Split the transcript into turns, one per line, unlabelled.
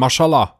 Mashallah.